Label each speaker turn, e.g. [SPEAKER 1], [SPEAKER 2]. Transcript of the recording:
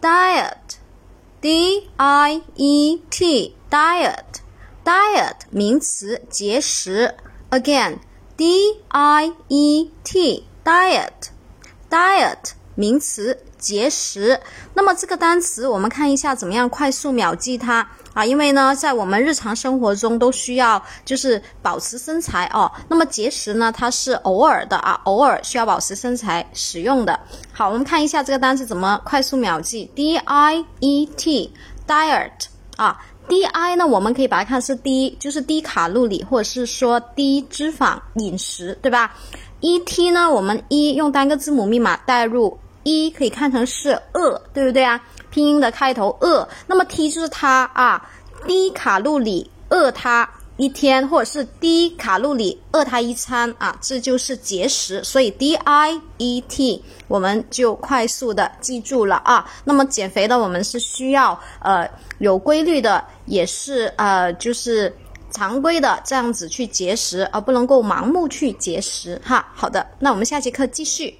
[SPEAKER 1] diet，d i e t，diet，diet 名词，节食。Again，d i e t，diet，diet 名词。节食，那么这个单词我们看一下怎么样快速秒记它啊？因为呢，在我们日常生活中都需要就是保持身材哦。那么节食呢，它是偶尔的啊，偶尔需要保持身材使用的。好，我们看一下这个单词怎么快速秒记：d i e t，diet 啊，d i 呢，我们可以把它看是低，就是低卡路里或者是说低脂肪饮食，对吧？e t 呢，我们一用单个字母密码代入。一可以看成是饿，对不对啊？拼音的开头饿，那么 T 就是它啊，低卡路里饿它一天，或者是低卡路里饿它一餐啊，这就是节食。所以 D I E T 我们就快速的记住了啊。那么减肥的我们是需要呃有规律的，也是呃就是常规的这样子去节食，而不能够盲目去节食哈。好的，那我们下节课继续。